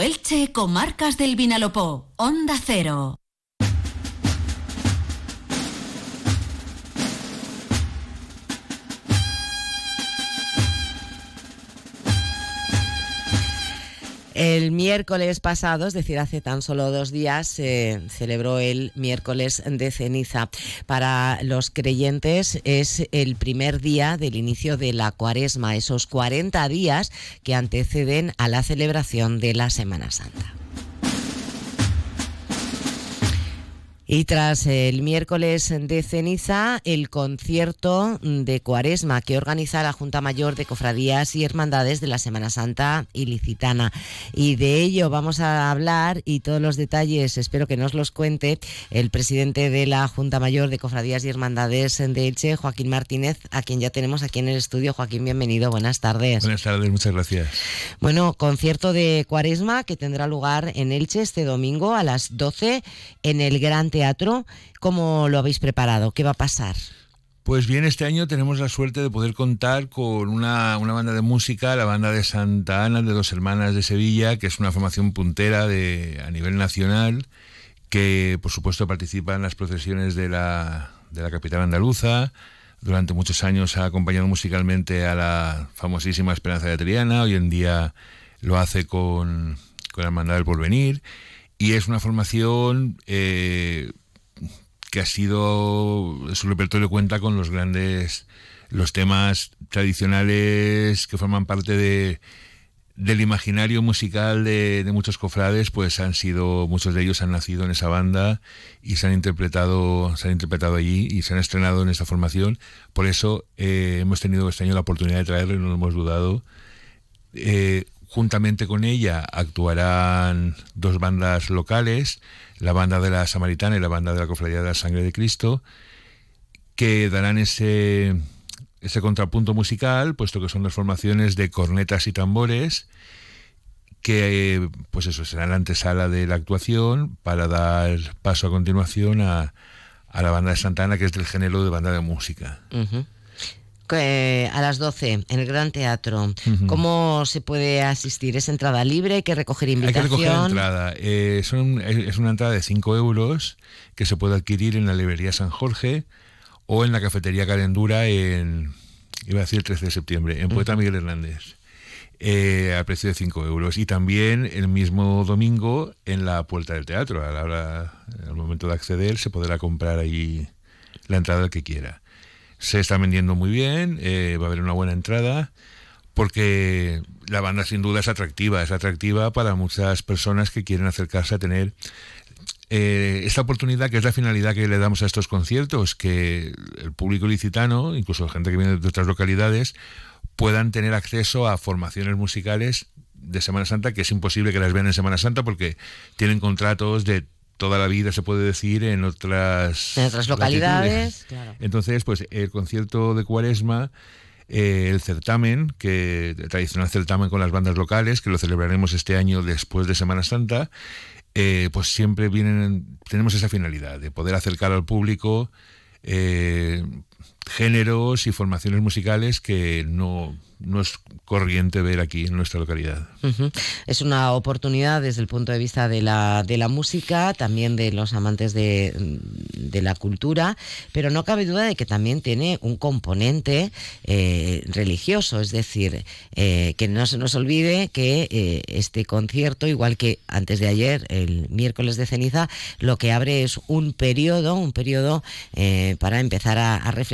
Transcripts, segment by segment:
Elche, Comarcas del Vinalopó, Onda Cero. El miércoles pasado, es decir, hace tan solo dos días, se celebró el miércoles de ceniza. Para los creyentes es el primer día del inicio de la cuaresma, esos 40 días que anteceden a la celebración de la Semana Santa. Y tras el miércoles de ceniza, el concierto de Cuaresma que organiza la Junta Mayor de Cofradías y Hermandades de la Semana Santa Ilicitana. Y de ello vamos a hablar y todos los detalles espero que nos los cuente el presidente de la Junta Mayor de Cofradías y Hermandades de Elche, Joaquín Martínez, a quien ya tenemos aquí en el estudio. Joaquín, bienvenido, buenas tardes. Buenas tardes, muchas gracias. Bueno, concierto de Cuaresma que tendrá lugar en Elche este domingo a las 12 en el Gran Teatro ¿Cómo lo habéis preparado? ¿Qué va a pasar? Pues bien, este año tenemos la suerte de poder contar con una, banda de música, la banda de Santa Ana, de dos hermanas de Sevilla, que es una formación puntera de, a nivel nacional, que por supuesto participa en las procesiones de la, de la capital andaluza. Durante muchos años ha acompañado musicalmente a la famosísima Esperanza de Triana, hoy en día lo hace con, con la Hermandad del Porvenir y es una formación eh, que ha sido, su repertorio cuenta con los grandes, los temas tradicionales que forman parte de, del imaginario musical de, muchos cofrades, pues han sido, muchos de ellos han nacido en esa banda y se han interpretado, se han interpretado allí y se han estrenado en esta formación. Por eso eh, hemos tenido este año la oportunidad de traerlo y no lo hemos dudado. Eh, Juntamente con ella actuarán dos bandas locales, la banda de la Samaritana y la banda de la Cofradía de la Sangre de Cristo, que darán ese, ese contrapunto musical, puesto que son dos formaciones de cornetas y tambores, que pues eso será la antesala de la actuación para dar paso a continuación a, a la banda de Santana, que es del género de banda de música a las 12 en el Gran Teatro. ¿Cómo se puede asistir? ¿Es entrada libre? ¿Hay que recoger invitación? Hay que recoger entrada. Eh, es una entrada de 5 euros que se puede adquirir en la librería San Jorge o en la cafetería Calendura en, iba a decir el 13 de septiembre, en Poeta Miguel Hernández. Eh, a precio de 5 euros. Y también el mismo domingo en la puerta del teatro. A la hora, al momento de acceder, se podrá comprar ahí la entrada que quiera se está vendiendo muy bien, eh, va a haber una buena entrada, porque la banda sin duda es atractiva, es atractiva para muchas personas que quieren acercarse a tener eh, esta oportunidad que es la finalidad que le damos a estos conciertos, que el público licitano, incluso gente que viene de otras localidades, puedan tener acceso a formaciones musicales de Semana Santa, que es imposible que las vean en Semana Santa porque tienen contratos de toda la vida, se puede decir, en otras, en otras localidades. Entonces, pues el concierto de Cuaresma, eh, el certamen, que el tradicional certamen con las bandas locales, que lo celebraremos este año después de Semana Santa, eh, pues siempre vienen, tenemos esa finalidad de poder acercar al público eh, géneros y formaciones musicales que no, no es corriente ver aquí en nuestra localidad. Es una oportunidad desde el punto de vista de la, de la música, también de los amantes de, de la cultura, pero no cabe duda de que también tiene un componente eh, religioso, es decir, eh, que no se nos olvide que eh, este concierto, igual que antes de ayer, el miércoles de ceniza, lo que abre es un periodo, un periodo para empezar a, a, reflexionar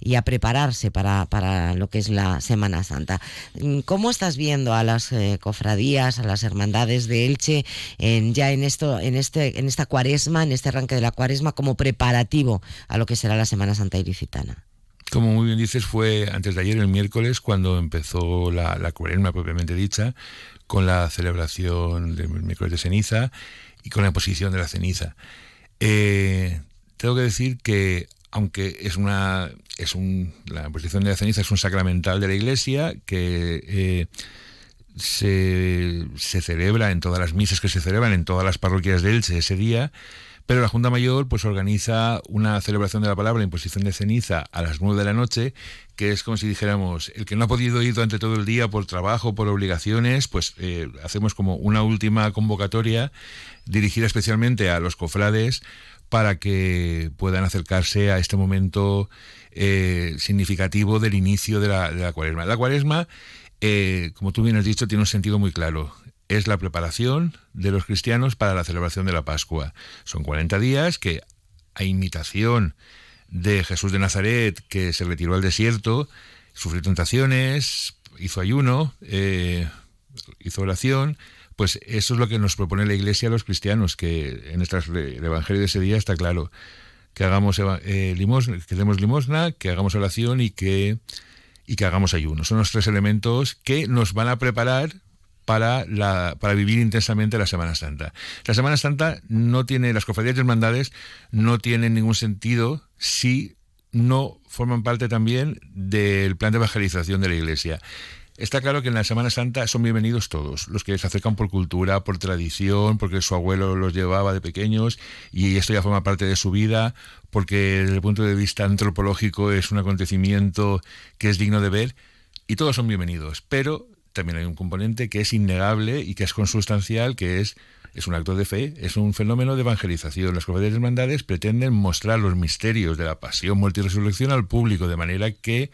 y a prepararse para, para lo que es la Semana Santa. Mm, ¿Cómo estás viendo a las eh, cofradías, a las hermandades de Elche en, ya en esto, en este, en esta cuaresma, en este arranque de la cuaresma, como preparativo a lo que será la Semana Santa ilicitana? Como muy bien dices, fue antes de ayer, el miércoles, cuando empezó la, la cuaresma propiamente dicha, con la celebración del miércoles de ceniza y con la posición de la ceniza. Eh, tengo que decir que aunque es una es un la posición de la ceniza es un sacramental de la Iglesia que eh, se, se celebra en todas las misas que se celebran en todas las parroquias de Elche ese día, pero la Junta Mayor pues organiza una celebración de la palabra, imposición de ceniza, a las nueve de la noche, que es como si dijéramos, el que no ha podido ir durante todo el día por trabajo, por obligaciones, pues eh, hacemos como una última convocatoria dirigida especialmente a los cofrades para que puedan acercarse a este momento eh, significativo del inicio de la, de la cuaresma. La cuaresma, eh, como tú bien has dicho, tiene un sentido muy claro es la preparación de los cristianos para la celebración de la Pascua. Son 40 días que, a imitación de Jesús de Nazaret, que se retiró al desierto, sufrió tentaciones, hizo ayuno, eh, hizo oración, pues eso es lo que nos propone la Iglesia a los cristianos, que en el Evangelio de ese día está claro, que hagamos eh, limosna, que demos limosna, que hagamos oración y que, y que hagamos ayuno. Son los tres elementos que nos van a preparar para, la, para vivir intensamente la Semana Santa. La Semana Santa no tiene, las cofradías y hermandades no tienen ningún sentido si no forman parte también del plan de evangelización de la Iglesia. Está claro que en la Semana Santa son bienvenidos todos, los que se acercan por cultura, por tradición, porque su abuelo los llevaba de pequeños y esto ya forma parte de su vida, porque desde el punto de vista antropológico es un acontecimiento que es digno de ver y todos son bienvenidos. Pero también hay un componente que es innegable y que es consustancial, que es, es un acto de fe, es un fenómeno de evangelización. Las cofradías de hermandades pretenden mostrar los misterios de la pasión, muerte y resurrección al público, de manera que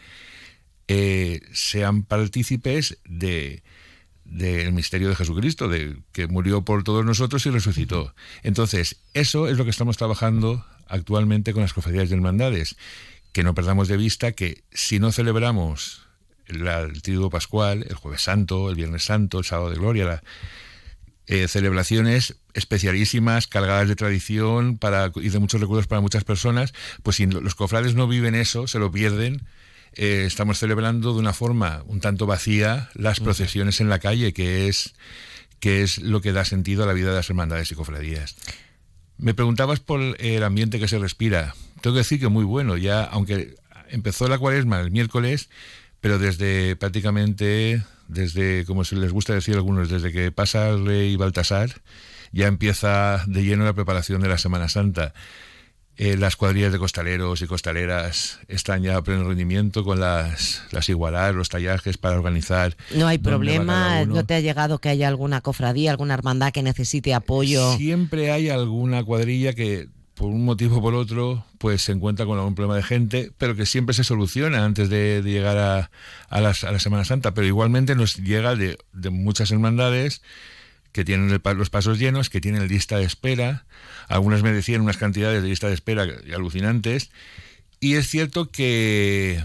eh, sean partícipes de del misterio de Jesucristo, de que murió por todos nosotros y resucitó. Entonces, eso es lo que estamos trabajando actualmente con las cofradías de hermandades, que no perdamos de vista que si no celebramos el Triduo Pascual, el Jueves Santo, el Viernes Santo, el Sábado de Gloria, eh, celebraciones especialísimas, cargadas de tradición para, y de muchos recuerdos para muchas personas, pues si los cofrades no viven eso, se lo pierden. Eh, estamos celebrando de una forma un tanto vacía las procesiones en la calle, que es, que es lo que da sentido a la vida de las hermandades y cofradías. Me preguntabas por el ambiente que se respira. Tengo que decir que muy bueno, ya aunque empezó la cuaresma el miércoles, pero desde prácticamente, desde, como se les gusta decir a algunos, desde que pasa el rey Baltasar, ya empieza de lleno la preparación de la Semana Santa. Eh, las cuadrillas de costaleros y costaleras están ya a pleno rendimiento con las, las igualar, los tallajes para organizar. No hay problema, no te ha llegado que haya alguna cofradía, alguna hermandad que necesite apoyo. Siempre hay alguna cuadrilla que por un motivo o por otro, pues se encuentra con algún problema de gente, pero que siempre se soluciona antes de, llegar a, a, la Semana Santa. Pero igualmente nos llega de, muchas hermandades que tienen los pasos llenos, que tienen lista de espera. Algunas me decían unas cantidades de lista de espera alucinantes. Y es cierto que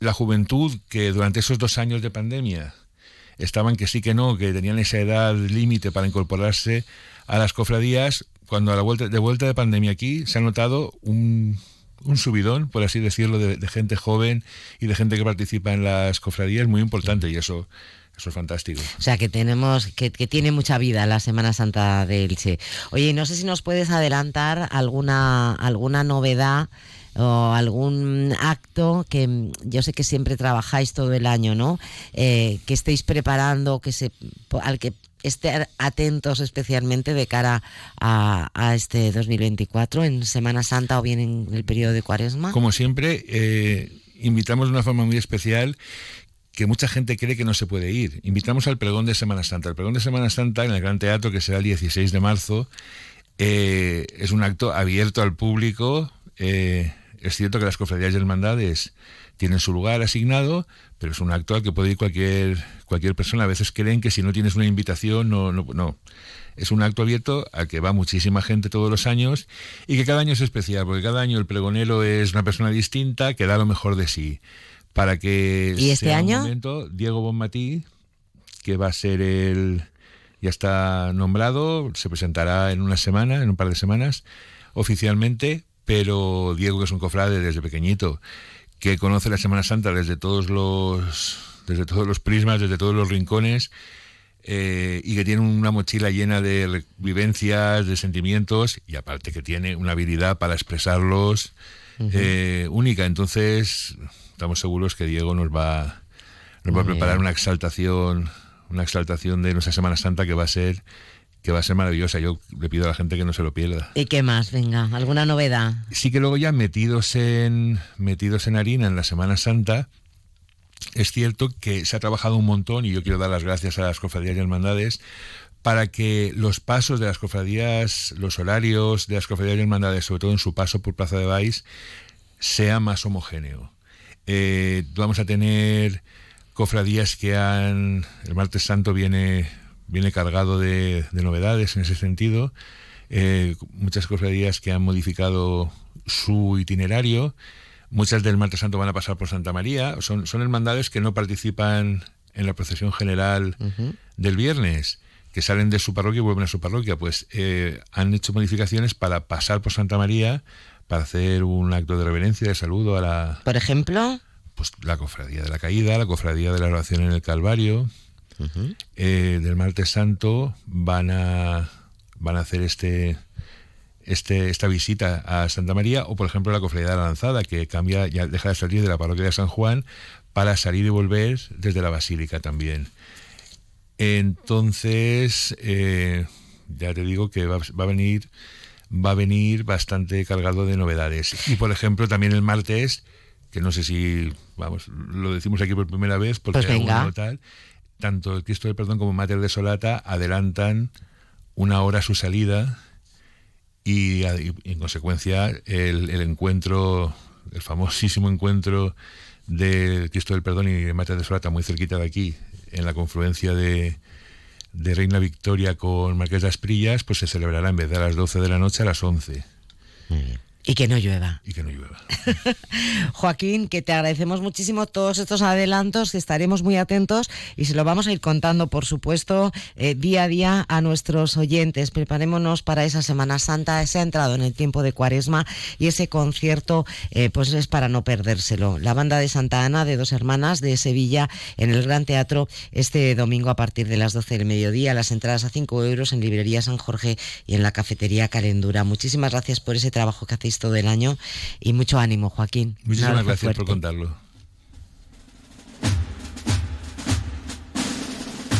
la juventud que durante esos dos años de pandemia estaban que sí que no, que tenían esa edad límite para incorporarse a las cofradías, cuando a la vuelta, de vuelta de pandemia aquí se ha notado un, un subidón, por así decirlo, de, gente joven y de gente que participa en las cofradías muy importante y eso eso es fantástico. O sea, que tenemos, que, que, tiene mucha vida la Semana Santa de Elche. Oye, no sé si nos puedes adelantar alguna, alguna novedad o algún acto que yo sé que siempre trabajáis todo el año, ¿no? Eh, que estéis preparando, que se, al que estar atentos especialmente de cara a, este 2024 en Semana Santa o bien en el periodo de Cuaresma? Como siempre, eh, invitamos de una forma muy especial que mucha gente cree que no se puede ir. Invitamos al pregón de Semana Santa. El pregón de Semana Santa en el Gran Teatro, que será el 16 de marzo, eh, es un acto abierto al público. Eh, es cierto que las cofradías y hermandades tienen su lugar asignado, pero es un acto al que puede ir cualquier, cualquier persona. A veces creen que si no tienes una invitación, no, no, no. Es un acto abierto al que va muchísima gente todos los años y que cada año es especial, porque cada año el pregonero es una persona distinta que da lo mejor de sí. Para que ¿Y este año? momento, Diego Bonmatí, que va a ser el. ya está nombrado, se presentará en una semana, en un par de semanas, oficialmente, pero Diego, que es un cofrade desde pequeñito, que conoce la Semana Santa desde todos los, desde todos los prismas, desde todos los rincones, eh, y que tiene una mochila llena de vivencias, de sentimientos, y aparte que tiene una habilidad para expresarlos eh, única. Entonces, estamos seguros que Diego nos va, nos va a preparar una exaltación una exaltación de nuestra Semana Santa que va a ser que va a ser maravillosa. Yo le pido a la gente que no se lo pierda. ¿Y qué más? Venga, ¿alguna novedad? Sí que luego ya metidos en metidos en harina en la Semana Santa, es cierto que se ha trabajado un montón y yo quiero dar las gracias a las cofradías y hermandades para que los pasos de las cofradías, los horarios de las cofradías y hermandades, sobre todo en su paso por Plaza de Baix, sea más homogéneo. Eh, vamos a tener cofradías que han... El martes santo viene viene cargado de, novedades en ese sentido. Eh, muchas cofradías que han modificado su itinerario. Muchas del Martes Santo van a pasar por Santa María. Son, son hermandades que no participan en la procesión general del viernes, que salen de su parroquia y vuelven a su parroquia. Pues eh, han hecho modificaciones para pasar por Santa María, para hacer un acto de reverencia, de saludo a la... Por ejemplo... Pues la cofradía de la caída, la cofradía de la oración en el Calvario, eh, del martes santo van a, van a hacer este, este, esta visita a Santa María, o por ejemplo la cofradía de la lanzada, que cambia, ya deja de salir de la parroquia de San Juan para salir y volver desde la basílica también. Entonces, eh, ya te digo que va, va, a venir va a venir bastante cargado de novedades. Y por ejemplo, también el martes, que no sé si, vamos, lo decimos aquí por primera vez, porque pues venga. tal, tanto el Cristo del Perdón como Mater de Solata adelantan una hora su salida y, en consecuencia el, encuentro, el famosísimo encuentro del Cristo del Perdón y Mater de Solata muy cerquita de aquí, en la confluencia de, de Reina Victoria con Marqués de Asprillas, pues se celebrará en vez de a las 12 de la noche a las 11. Y que no llueva. Y que no llueva. Joaquín, que te agradecemos muchísimo todos estos adelantos, que estaremos muy atentos y se lo vamos a ir contando, por supuesto, eh, día a día a nuestros oyentes. Preparémonos para esa Semana Santa, se ha entrado en el tiempo de Cuaresma y ese concierto, eh, pues es para no perdérselo. La banda de Santa Ana, de dos hermanas de Sevilla, en el Gran Teatro, este domingo a partir de las 12 del mediodía. Las entradas a 5 euros en Librería San Jorge y en la Cafetería Calendura. Muchísimas gracias por ese trabajo que hacéis todo el año y mucho ánimo, Joaquín. Muchísimas gracias por contarlo.